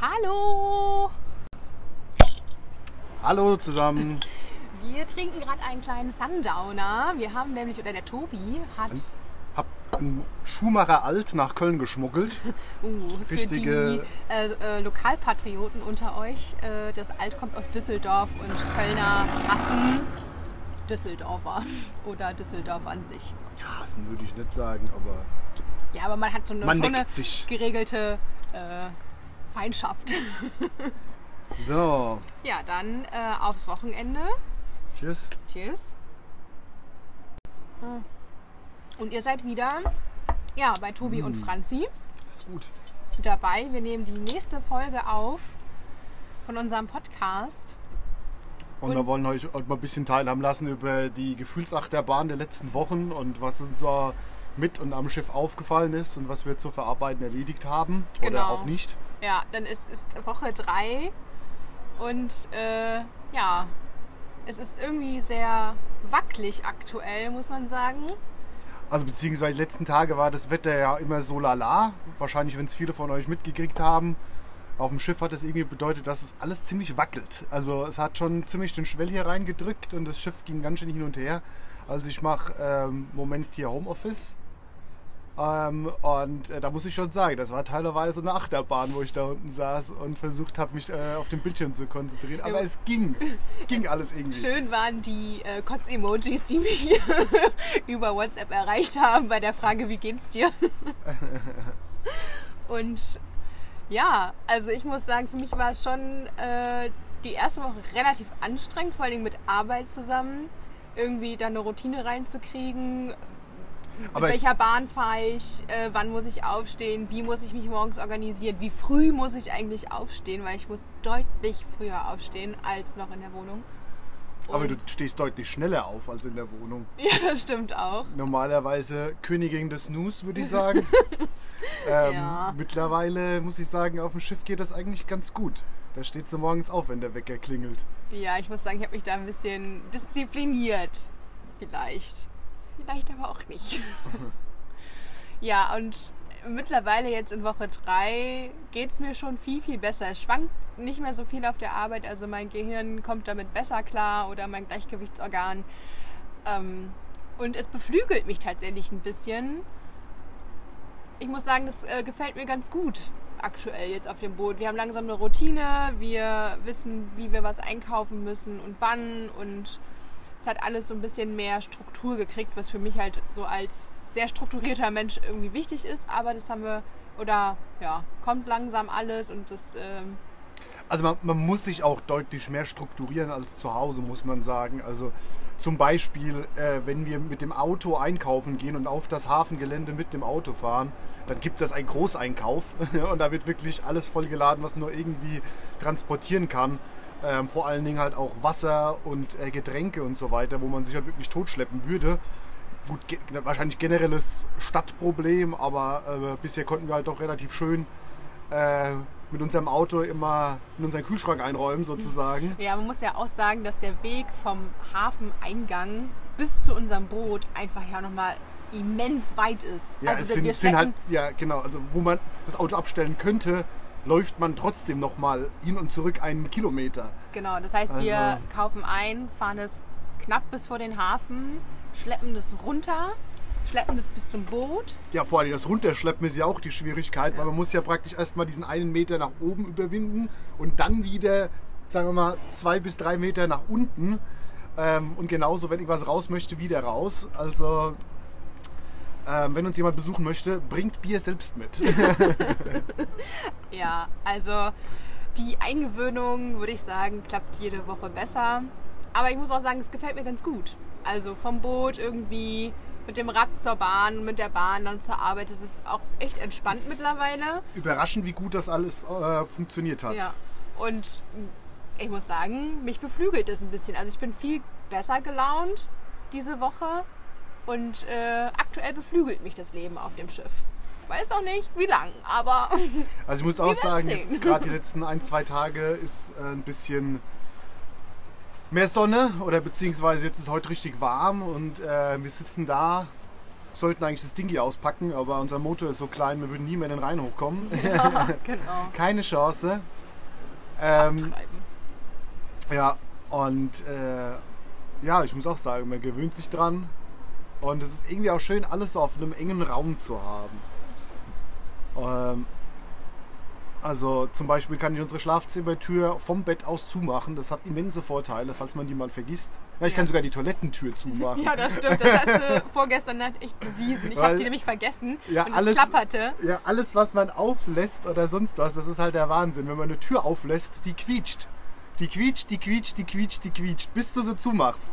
Hallo! Hallo zusammen. Wir trinken gerade einen kleinen Sundowner. Wir haben nämlich, oder der Tobi hat Hab einen Schumacher Alt nach Köln geschmuggelt. uh, für richtige- die äh, äh, Lokalpatrioten unter euch, äh, das Alt kommt aus Düsseldorf und Kölner hassen Düsseldorfer oder Düsseldorf an sich. Ja, das würde ich nicht sagen, aber Ja, aber man hat so eine, Man so eine geregelte äh, Feindschaft. so. ja, dann äh, aufs Wochenende. Tschüss. Tschüss. Und ihr seid wieder ja, bei Tobi und Franzi Ist gut. dabei. Wir nehmen die nächste Folge auf von unserem Podcast. Und, Und- wir wollen euch mal ein bisschen teilhaben lassen über die Gefühlsachterbahn der letzten Wochen und was uns so mit und am Schiff aufgefallen ist und was wir zu verarbeiten erledigt haben oder Genau. auch nicht. Ja, dann ist, ist Woche 3 und äh, ja, es ist irgendwie sehr wackelig aktuell, muss man sagen. Also beziehungsweise die letzten Tage war das Wetter ja immer so lala. Wahrscheinlich, wenn es viele von euch mitgekriegt haben. Auf dem Schiff hat das irgendwie bedeutet, dass es alles ziemlich wackelt. Also es hat schon ziemlich den Schwell hier reingedrückt und das Schiff ging ganz schön hin und her. Also ich mache ähm, Moment hier Homeoffice. Ähm, und äh, da muss ich schon sagen, das war teilweise eine Achterbahn, wo ich da unten saß und versucht habe, mich äh, auf den Bildschirm zu konzentrieren. Aber Ja. es ging. Es ging alles irgendwie. Schön waren die äh, Kotz-Emojis, die mich über WhatsApp erreicht haben bei der Frage, wie geht's dir? Und ja, also ich muss sagen, für mich war es schon äh, die erste Woche relativ anstrengend, vor allem mit Arbeit zusammen. Irgendwie da eine Routine reinzukriegen. Aber mit welcher Bahn fahre ich? Äh, wann muss ich aufstehen? Wie muss ich mich morgens organisieren? Wie früh muss ich eigentlich aufstehen? Weil ich muss deutlich früher aufstehen als noch in der Wohnung. Aber Und- du stehst deutlich schneller auf als in der Wohnung. Ja, das stimmt auch. normalerweise Königin des Snooze, würde ich sagen. ähm, Ja. Mittlerweile muss ich sagen, auf dem Schiff geht das eigentlich ganz gut. Da steht sie morgens auf, wenn der Wecker klingelt. Ja, ich muss sagen, ich habe mich da ein bisschen diszipliniert. Vielleicht. Vielleicht aber auch nicht. Ja, und mittlerweile jetzt in Woche 3 geht es mir schon viel, viel besser. Es schwankt nicht mehr so viel auf der Arbeit, also mein Gehirn kommt damit besser klar oder mein Gleichgewichtsorgan. Ähm, und es beflügelt mich tatsächlich ein bisschen. Ich muss sagen, das äh, gefällt mir ganz gut aktuell jetzt auf dem Boot. Wir haben langsam eine Routine, wir wissen, wie wir was einkaufen müssen und wann und es hat alles so ein bisschen mehr Struktur gekriegt, was für mich halt so als sehr strukturierter Mensch irgendwie wichtig ist, aber das haben wir, oder ja, kommt langsam alles und das, ähm, Also man, man muss sich auch deutlich mehr strukturieren als zu Hause, muss man sagen. Also zum Beispiel, äh, wenn wir mit dem Auto einkaufen gehen und auf das Hafengelände mit dem Auto fahren, dann gibt es einen Großeinkauf und da wird wirklich alles vollgeladen, was nur irgendwie transportieren kann. Ähm, vor allen Dingen halt auch Wasser und äh, Getränke und so weiter, wo man sich halt wirklich totschleppen würde. Gut, ge wahrscheinlich generelles Stadtproblem, aber äh, bisher konnten wir halt doch relativ schön äh, mit unserem Auto immer in unseren Kühlschrank einräumen sozusagen. ja, man muss ja auch sagen, dass der Weg vom Hafeneingang bis zu unserem Boot einfach ja nochmal immens weit ist. Ja, also es wir sind, sind halt, ja genau, also wo man das Auto abstellen könnte, läuft man trotzdem nochmal hin und zurück einen Kilometer. Genau, das heißt, wir Also- kaufen ein, fahren es knapp bis vor den Hafen, schleppen es runter, schleppen es bis zum Boot. Ja, vor allem das Runterschleppen ist ja auch die Schwierigkeit, weil man muss ja praktisch erstmal diesen einen Meter nach oben überwinden und dann wieder, sagen wir mal, zwei bis drei Meter nach unten. Ähm, und genauso, wenn ich was raus möchte, wieder raus. Also, ähm, wenn uns jemand besuchen möchte, bringt Bier selbst mit. Ja, also die Eingewöhnung, würde ich sagen, klappt jede Woche besser. Aber ich muss auch sagen, es gefällt mir ganz gut. Also vom Boot irgendwie mit dem Rad zur Bahn, mit der Bahn dann zur Arbeit. Das ist auch echt entspannt mittlerweile. Überraschend, wie gut das alles äh, funktioniert hat. Ja. Und ich muss sagen, mich beflügelt es ein bisschen. Also ich bin viel besser gelaunt diese Woche. Und äh, aktuell beflügelt mich das Leben auf dem Schiff. Weiß noch nicht, wie lang, aber Also ich muss auch sagen, gerade die letzten ein, zwei Tage ist äh, ein bisschen mehr Sonne oder beziehungsweise jetzt ist heute richtig warm und äh, wir sitzen da sollten eigentlich das Ding hier auspacken, aber unser Motor ist so klein, wir würden nie mehr in den Rhein hochkommen. Ja, genau. Keine Chance. Ähm, ja, und äh, ja, ich muss auch sagen, man gewöhnt sich dran. Und es ist irgendwie auch schön, alles so auf einem engen Raum zu haben. Ähm, also zum Beispiel kann ich unsere Schlafzimmertür vom Bett aus zumachen. Das hat immense Vorteile, falls man die mal vergisst. Ja, ich Ja. kann sogar die Toilettentür zumachen. Ja, das stimmt. Das hast du vorgestern Nacht echt bewiesen. Ich habe die nämlich vergessen Ja, und alles- es klapperte. Ja, alles, was man auflässt oder sonst was, das ist halt der Wahnsinn. Wenn man eine Tür auflässt, die quietscht. Die quietscht, die quietscht, die quietscht, die quietscht, bis du sie zumachst.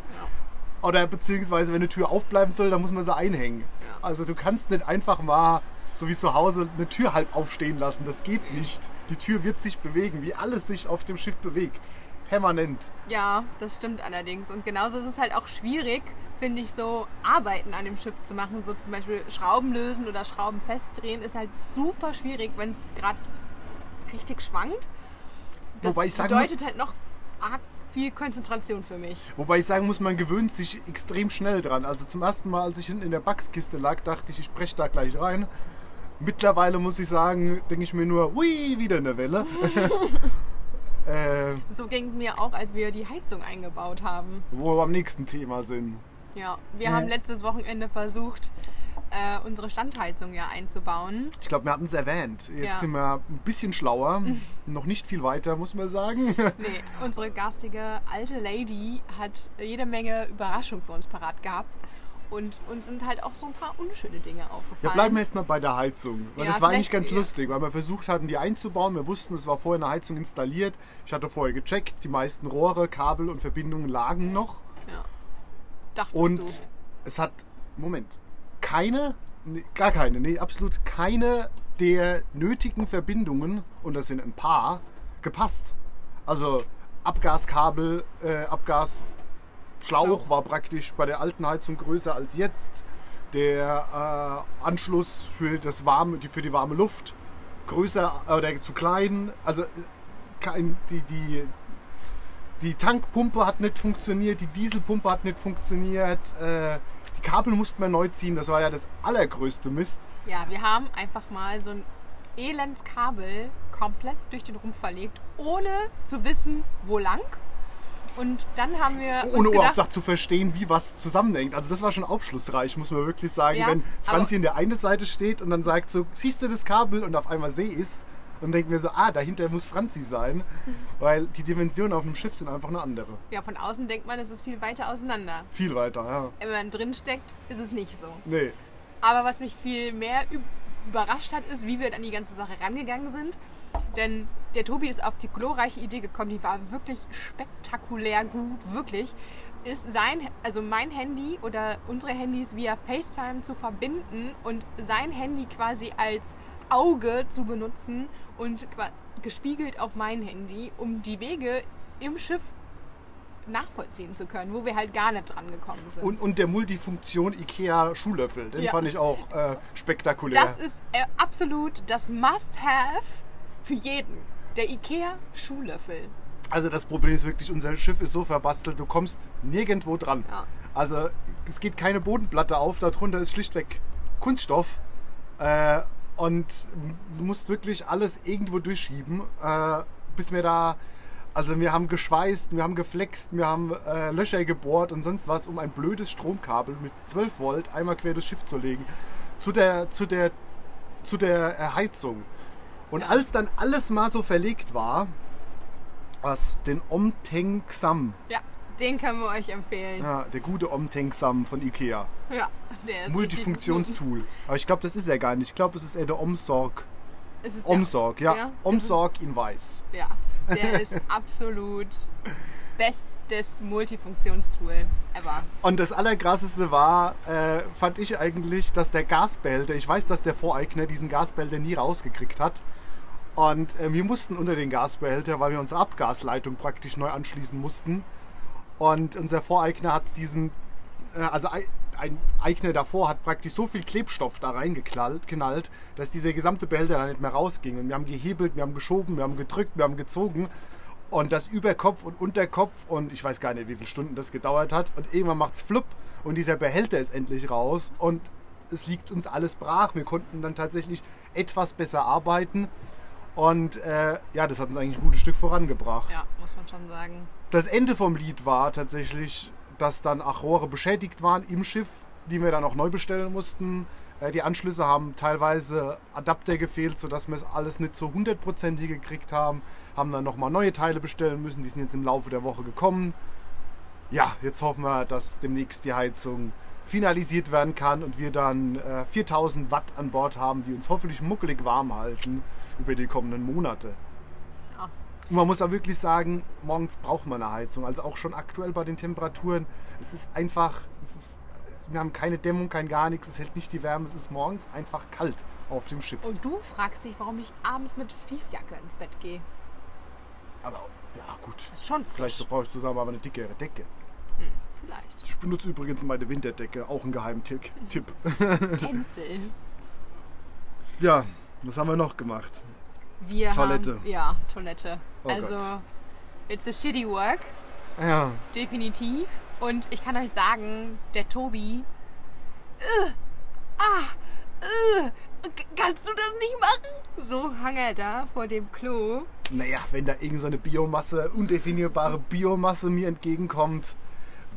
Oder beziehungsweise, wenn eine Tür aufbleiben soll, dann muss man sie einhängen. Ja. Also du kannst nicht einfach mal, so wie zu Hause, eine Tür halb aufstehen lassen. Das geht nicht. Die Tür wird sich bewegen, wie alles sich auf dem Schiff bewegt. Permanent. Ja, das stimmt allerdings. Und genauso ist es halt auch schwierig, finde ich, so Arbeiten an dem Schiff zu machen. So zum Beispiel Schrauben lösen oder Schrauben festdrehen ist halt super schwierig, wenn es gerade richtig schwankt. Das Wobei ich sagen muss- bedeutet halt noch arg viel Konzentration für mich. Wobei ich sagen muss, man gewöhnt sich extrem schnell dran. Also zum ersten Mal, als ich hinten in der Backskiste lag, dachte ich, ich breche da gleich rein. Mittlerweile muss ich sagen, denke ich mir nur, ui, wieder eine Welle. äh, So ging es mir auch, als wir die Heizung eingebaut haben. wo wir am nächsten Thema sind. Ja, wir Ja. haben letztes Wochenende versucht, äh, unsere Standheizung ja einzubauen. Ich glaube, wir hatten es erwähnt. Jetzt Ja. sind wir ein bisschen schlauer. Noch nicht viel weiter, muss man sagen. Nee, unsere garstige alte Lady hat jede Menge Überraschung für uns parat gehabt. Und uns sind halt auch so ein paar unschöne Dinge aufgefallen. Ja, bleiben wir erstmal bei der Heizung. Weil Ja, das war eigentlich ganz ja. lustig, weil wir versucht hatten, die einzubauen. Wir wussten, es war vorher eine Heizung installiert. Ich hatte vorher gecheckt, die meisten Rohre, Kabel und Verbindungen lagen noch. Ja. Dachtest Und du? es hat, Moment, keine, nee, gar keine, nee, absolut keine der nötigen Verbindungen, und das sind ein paar, gepasst. Also Abgaskabel, äh, Abgasschlauch Schlauch. war praktisch bei der alten Heizung größer als jetzt. Der äh, Anschluss für, das warme, die, für die warme Luft größer oder zu klein. Also kein, die, die, die Tankpumpe hat nicht funktioniert, die Dieselpumpe hat nicht funktioniert, äh, die Kabel mussten wir neu ziehen, das war ja das allergrößte Mist. Ja, wir haben einfach mal so ein Elendskabel komplett durch den Rumpf verlegt, ohne zu wissen, wo lang. Und dann haben wir Ohne überhaupt zu verstehen, wie was zusammenhängt. Also das war schon aufschlussreich, muss man wirklich sagen. Ja, Wenn Franzi in der einen Seite steht und dann sagt so, siehst du das Kabel und auf einmal See ist und denken wir so, ah, dahinter muss Franzi sein, weil die Dimensionen auf dem Schiff sind einfach eine andere. ja, von außen denkt man, es ist viel weiter auseinander. Viel weiter, ja. Wenn man drin steckt, ist es nicht so. Nee. Aber was mich viel mehr üb- überrascht hat, ist, wie wir an die ganze Sache rangegangen sind. Denn der Tobi ist auf die glorreiche Idee gekommen, die war wirklich spektakulär gut, wirklich. Ist sein, also mein Handy oder unsere Handys via FaceTime zu verbinden und sein Handy quasi als Auge zu benutzen und gespiegelt auf mein Handy, um die Wege im Schiff nachvollziehen zu können, wo wir halt gar nicht dran gekommen sind. Und, und der Multifunktion IKEA Schuhlöffel, den Ja. fand ich auch äh, spektakulär. Das ist äh, absolut das Must-Have für jeden. Der IKEA Schuhlöffel. Also das Problem ist wirklich, unser Schiff ist so verbastelt, du kommst nirgendwo dran. Ja. Also es geht keine Bodenplatte auf, darunter ist schlichtweg Kunststoff. Äh, und du musst wirklich alles irgendwo durchschieben, äh, bis wir da... Also wir haben geschweißt, wir haben geflext, wir haben äh, Löcher gebohrt und sonst was, um ein blödes Stromkabel mit 12 Volt einmal quer durchs Schiff zu legen. Zu der, zu der, zu der äh, Heizung. Und Ja. als dann alles mal so verlegt war, was den Omtenksam, Ja, den können wir euch empfehlen. Ja, ja, der gute Omtenksam von Ikea, der ist Multifunktionstool. Aber ich glaube, das ist er gar nicht. Ich glaube, es ist eher der Omsorg. Es ist Omsorg, ja. Ja, Omsorg in weiß. Ja, der ist absolut bestes Multifunktionstool ever. Und das Allerkrasseste war, äh, fand ich eigentlich, dass der Gasbehälter, ich weiß, dass der Voreigner diesen Gasbehälter nie rausgekriegt hat. Und äh, wir mussten unter den Gasbehälter, weil wir unsere Abgasleitung praktisch neu anschließen mussten. Und unser Voreigner hat diesen, äh, also ei- ein Eigner davor hat praktisch so viel Klebstoff da reingeknallt, knallt, dass dieser gesamte Behälter da nicht mehr rausging. Und wir haben gehebelt, wir haben geschoben, wir haben gedrückt, wir haben gezogen. Und das Überkopf und Unterkopf und ich weiß gar nicht, wie viele Stunden das gedauert hat. Und irgendwann macht's flupp und dieser Behälter ist endlich raus. Und es liegt uns alles brach. Wir konnten dann tatsächlich etwas besser arbeiten. Und äh, ja, das hat uns eigentlich ein gutes Stück vorangebracht. Ja, muss man schon sagen. Das Ende vom Lied war tatsächlich, dass dann auch Rohre beschädigt waren im Schiff, die wir dann auch neu bestellen mussten. Äh, die Anschlüsse haben teilweise Adapter gefehlt, sodass wir es alles nicht so hundertprozentig gekriegt haben. Haben dann nochmal neue Teile bestellen müssen, die sind jetzt im Laufe der Woche gekommen. Ja, jetzt hoffen wir, dass demnächst die Heizung finalisiert werden kann und wir dann äh, 4000 Watt an Bord haben, die uns hoffentlich muckelig warm halten über die kommenden Monate. Ja. Und man muss auch wirklich sagen, morgens braucht man eine Heizung. Also auch schon aktuell bei den Temperaturen. Es ist einfach, es ist, wir haben keine Dämmung, kein gar nichts. Es hält nicht die Wärme. Es ist morgens einfach kalt auf dem Schiff. Und du fragst dich, warum ich abends mit Fließjacke ins Bett gehe. Aber ja gut. Ist schon frisch. Vielleicht brauche ich zusammen aber eine dickere Decke. Vielleicht. Ich benutze übrigens meine Winterdecke, auch ein Geheimtipp. Tipp. Tänzel. Ja, was haben wir noch gemacht? Wir Toilette. Haben, ja, Toilette. Oh also, Gott. it's a shitty work, Ja, definitiv. Und ich kann euch sagen, der Tobi. Äh, ah, k- kannst du das nicht machen? So hang er da vor dem Klo. naja, wenn da irgend so eine Biomasse, undefinierbare Biomasse mir entgegenkommt,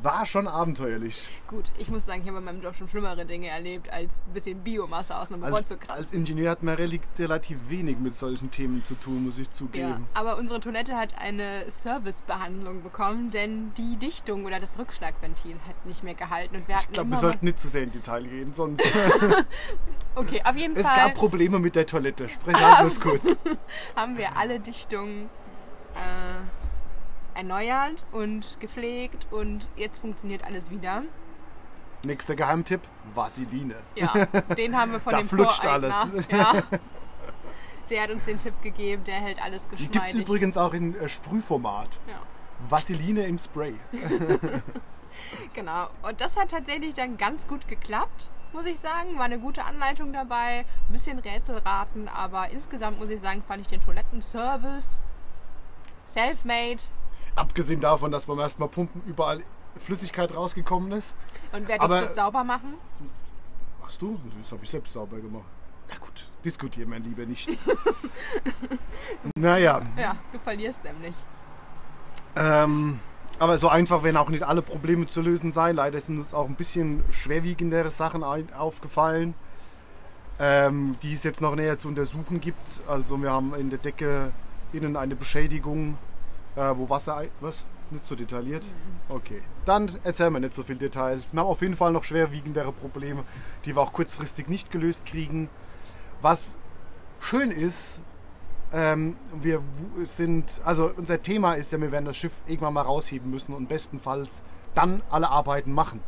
war schon abenteuerlich. Gut, ich muss sagen, ich habe in meinem Job schon schlimmere Dinge erlebt, als ein bisschen Biomasse aus einem Rohr zu kratzen. als Ingenieur hat man rel- relativ wenig mit solchen Themen zu tun, muss ich Ja, zugeben. aber unsere Toilette hat eine Servicebehandlung bekommen, denn die Dichtung oder das Rückschlagventil hat nicht mehr gehalten und wir hatten Ich glaube, wir sollten nicht zu sehr in Detail gehen, sonst. Okay, auf jeden es Fall gab Probleme mit der Toilette. Sprechen wir kurz. haben wir alle Dichtungen äh, erneuert und gepflegt und jetzt funktioniert alles wieder. Nächster Geheimtipp: Vaseline. Ja, den haben wir von Da dem flutscht alles. Ja. Der hat uns den Tipp gegeben, der hält alles Die geschmeidig. gibt es übrigens auch in äh, Sprühformat. Ja. Vaseline im Spray. Genau. Und das hat tatsächlich dann ganz gut geklappt, muss ich sagen. War eine gute Anleitung dabei. Ein bisschen Rätselraten, aber insgesamt muss ich sagen, fand ich den Toilettenservice self-made. Abgesehen davon, dass beim ersten Mal pumpen überall Flüssigkeit rausgekommen ist. Und wer Aber- es sauber machen? Machst du? Das habe ich selbst sauber gemacht. Na gut, diskutieren wir lieber nicht. naja, Ja, du verlierst nämlich. ähm, aber so einfach werden auch nicht alle Probleme zu lösen sein. Leider sind uns auch ein bisschen schwerwiegendere Sachen aufgefallen, ähm, die es jetzt noch näher zu untersuchen gibt. Also wir haben in der Decke innen eine Beschädigung, äh, wo Wasser... Was? Nicht so detailliert? Okay. Dann erzählen wir nicht so viel Details. Wir haben auf jeden Fall noch schwerwiegendere Probleme, die wir auch kurzfristig nicht gelöst kriegen. Was schön ist, ähm, wir sind, also unser Thema ist ja, wir werden das Schiff irgendwann mal rausheben müssen und bestenfalls dann alle Arbeiten machen.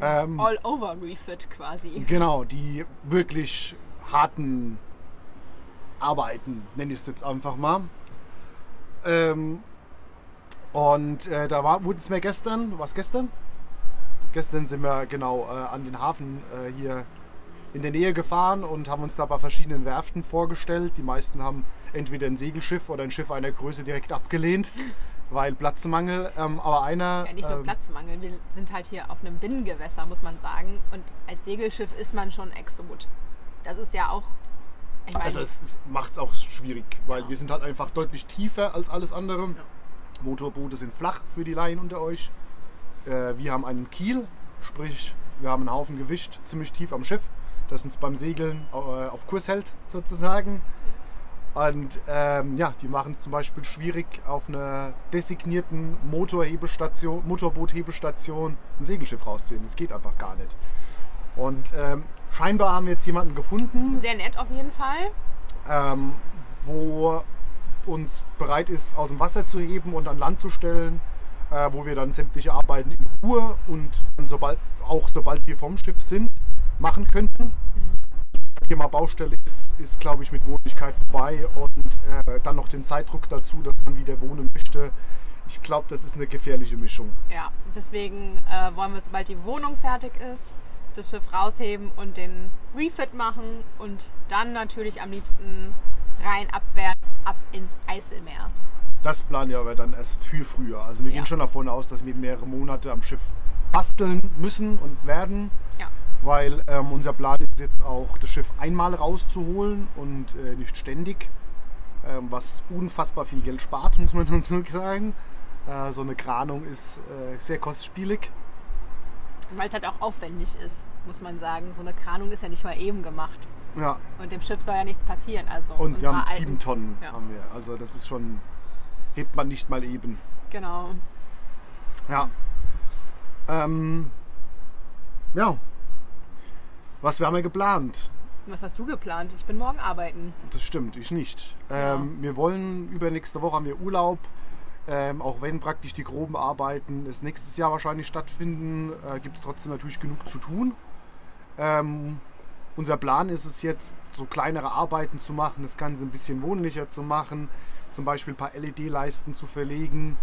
Ähm, All over refit quasi. Genau, die wirklich harten Arbeiten, nenne ich es jetzt einfach mal. Ähm, und äh, da war, wurde es mir gestern, was gestern? Gestern sind wir genau äh, an den Hafen äh, hier in der Nähe gefahren und haben uns da bei verschiedenen Werften vorgestellt. Die meisten haben entweder ein Segelschiff oder ein Schiff einer Größe direkt abgelehnt, weil Platzmangel. Ähm, aber einer. Ja, nicht nur ähm, Platzmangel. Wir sind halt hier auf einem Binnengewässer, muss man sagen. Und als Segelschiff ist man schon Exot. Das ist ja auch. Ich meine, Also es, es macht es auch schwierig, weil Ja. wir sind halt einfach deutlich tiefer als alles andere. Motorboote sind flach für die Laien unter euch. Äh, wir haben einen Kiel, sprich wir haben einen Haufen Gewicht ziemlich tief am Schiff, das uns beim Segeln äh, auf Kurs hält sozusagen. Und ähm, ja, die machen es zum Beispiel schwierig, auf einer designierten Motorhebestation, Motorboothebestation ein Segelschiff rauszuziehen. Das geht einfach gar nicht. Und ähm, scheinbar haben wir jetzt jemanden gefunden, sehr nett auf jeden Fall. ähm, wo uns bereit ist, aus dem Wasser zu heben und an Land zu stellen, äh, wo wir dann sämtliche Arbeiten in Ruhe und sobald, auch sobald wir vom Schiff sind, machen könnten. Das Thema Baustelle ist, ist glaube ich, mit Wohnlichkeit vorbei und äh, dann noch den Zeitdruck dazu, dass man wieder wohnen möchte. Ich glaube, das ist eine gefährliche Mischung. Ja, deswegen äh, wollen wir, sobald die Wohnung fertig ist, das Schiff rausheben und den Refit machen und dann natürlich am liebsten rein abwärts ab ins Eiselmeer. Das planen wir aber dann erst viel früher. Also wir Ja. gehen schon davon aus, dass wir mehrere Monate am Schiff basteln müssen und werden. Ja. weil ähm, unser Plan ist jetzt auch das Schiff einmal rauszuholen und äh, nicht ständig, ähm, was unfassbar viel Geld spart, muss man dazu sagen. Äh, so eine Kranung ist äh, sehr kostspielig. Weil es halt auch aufwendig ist, muss man sagen. So eine Kranung ist ja nicht mal eben gemacht. Ja, Und dem Schiff soll ja nichts passieren. Also und wir haben alten- sieben Tonnen, Ja. haben wir. Also das ist schon, hebt man nicht mal eben. Genau. Ja. Ähm, ja. Was wir haben wir geplant? Was hast du geplant? Ich bin morgen arbeiten. Das stimmt, ich nicht. Ähm, Wir wollen übernächste Woche haben wir Urlaub. Ähm, auch wenn praktisch die groben Arbeiten es nächstes Jahr wahrscheinlich stattfinden, äh, gibt es trotzdem natürlich genug zu tun. Ähm, unser Plan ist es jetzt, so kleinere Arbeiten zu machen, das Ganze ein bisschen wohnlicher zu machen, zum Beispiel ein paar LED-Leisten zu verlegen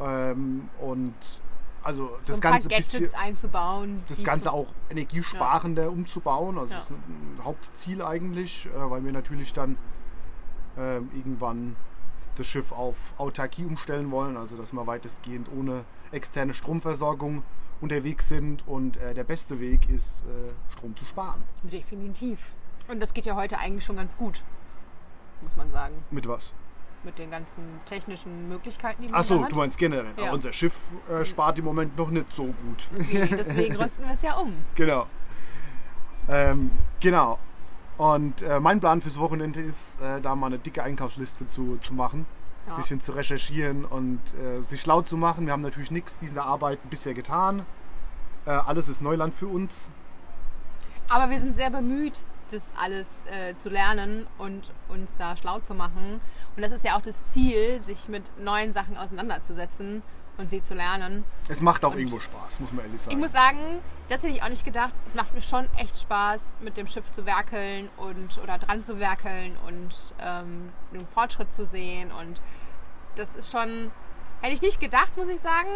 ähm, und also das so ein Ganze paar bisschen einzubauen. das Ganze auch energiesparender umzubauen. Also Ja. das ist ein Hauptziel eigentlich, äh, weil wir natürlich dann ähm, irgendwann das Schiff auf Autarkie umstellen wollen, also dass wir weitestgehend ohne externe Stromversorgung unterwegs sind und äh, der beste Weg ist, äh, Strom zu sparen. Definitiv. Und das geht ja heute eigentlich schon ganz gut, muss man sagen. Mit was? Mit den ganzen technischen Möglichkeiten, die man Achso, da hat. du meinst generell. Ja. Unser Schiff äh, spart im Moment noch nicht so gut. Nee, deswegen rüsten wir es ja um. Genau. Ähm, genau. Und äh, mein Plan fürs Wochenende ist, äh, da mal eine dicke Einkaufsliste zu, zu machen, ein Ja. bisschen zu recherchieren und äh, sich schlau zu machen. Wir haben natürlich nichts dieser Arbeiten bisher getan. Äh, alles ist Neuland für uns. Aber wir sind sehr bemüht, das alles äh, zu lernen und uns da schlau zu machen. Und das ist ja auch das Ziel, sich mit neuen Sachen auseinanderzusetzen und sie zu lernen. Es macht auch Und- irgendwo Spaß, muss man ehrlich sagen. Ich muss sagen, das hätte ich auch nicht gedacht. Es macht mir schon echt Spaß, mit dem Schiff zu werkeln und oder dran zu werkeln und ähm, den Fortschritt zu sehen. Und das ist schon, hätte ich nicht gedacht, muss ich sagen.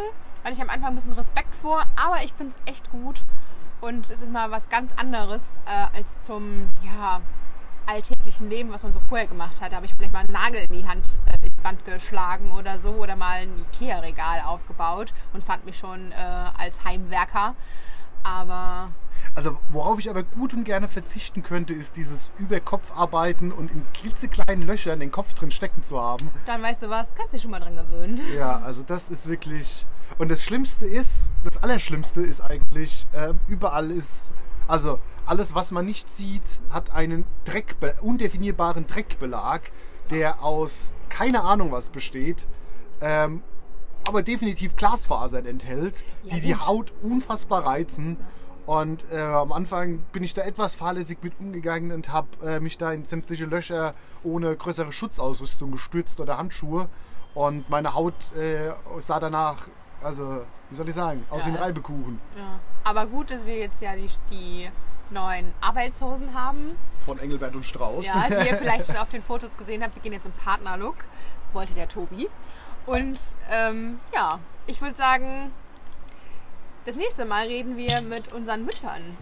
Hatte ich am Anfang ein bisschen Respekt vor, aber ich finde es echt gut. Und es ist mal was ganz anderes äh, als zum ja, alltäglichen Leben, was man so vorher gemacht hat. Da habe ich vielleicht mal einen Nagel in die Hand, äh, Wand geschlagen oder so oder mal ein Ikea-Regal aufgebaut und fand mich schon äh, als Heimwerker. Aber Also worauf ich aber gut und gerne verzichten könnte, ist dieses Überkopfarbeiten und in klitzekleinen Löchern den Kopf drin stecken zu haben. dann weißt du was, kannst dich schon mal dran gewöhnen. Ja, also das ist wirklich. Und das Schlimmste ist, das Allerschlimmste ist eigentlich, äh, überall ist, also alles, was man nicht sieht, hat einen Dreck, undefinierbaren Dreckbelag, der aus keine Ahnung was besteht, ähm, aber definitiv Glasfasern enthält, Ja, die die gut. Haut unfassbar reizen. Und äh, am Anfang bin ich da etwas fahrlässig mit umgegangen und habe äh, mich da in sämtliche Löcher ohne größere Schutzausrüstung gestürzt oder Handschuhe. Und meine Haut äh, sah danach, also wie soll ich sagen, aus Ja. wie ein Reibekuchen Ja. Aber gut, dass wir jetzt ja die, die neuen Arbeitshosen haben. von Engelbert und Strauß. Ja, die ihr vielleicht schon auf den Fotos gesehen habt. Wir gehen jetzt im Partnerlook. Wollte der Tobi. Und ähm, ja, ich würde sagen, das nächste Mal reden wir mit unseren Müttern.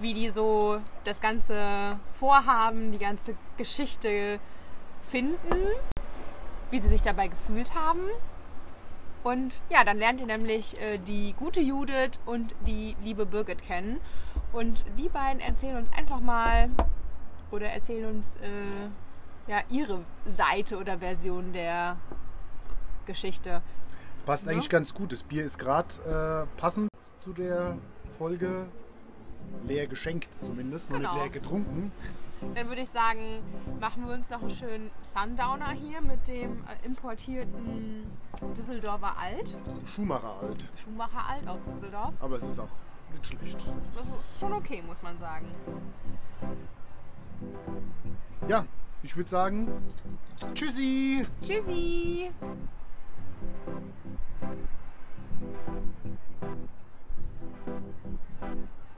Wie die so das ganze Vorhaben, die ganze Geschichte finden, wie sie sich dabei gefühlt haben. Und ja, dann lernt ihr nämlich äh, die gute Judith und die liebe Birgit kennen. Und die beiden erzählen uns einfach mal oder erzählen uns äh, ja, ihre Seite oder Version der Geschichte. Passt Ja. eigentlich ganz gut. Das Bier ist gerade äh, passend zu der Folge. Leer geschenkt zumindest, noch Genau. nicht leer getrunken. Dann würde ich sagen, machen wir uns noch einen schönen Sundowner hier mit dem äh, importierten Düsseldorfer Alt, Schumacher alt. Schumacher Alt aus Düsseldorf. Aber es ist auch nicht schlecht. Das ist schon okay, muss man sagen. Ja, ich würde sagen, tschüssi! Tschüssi!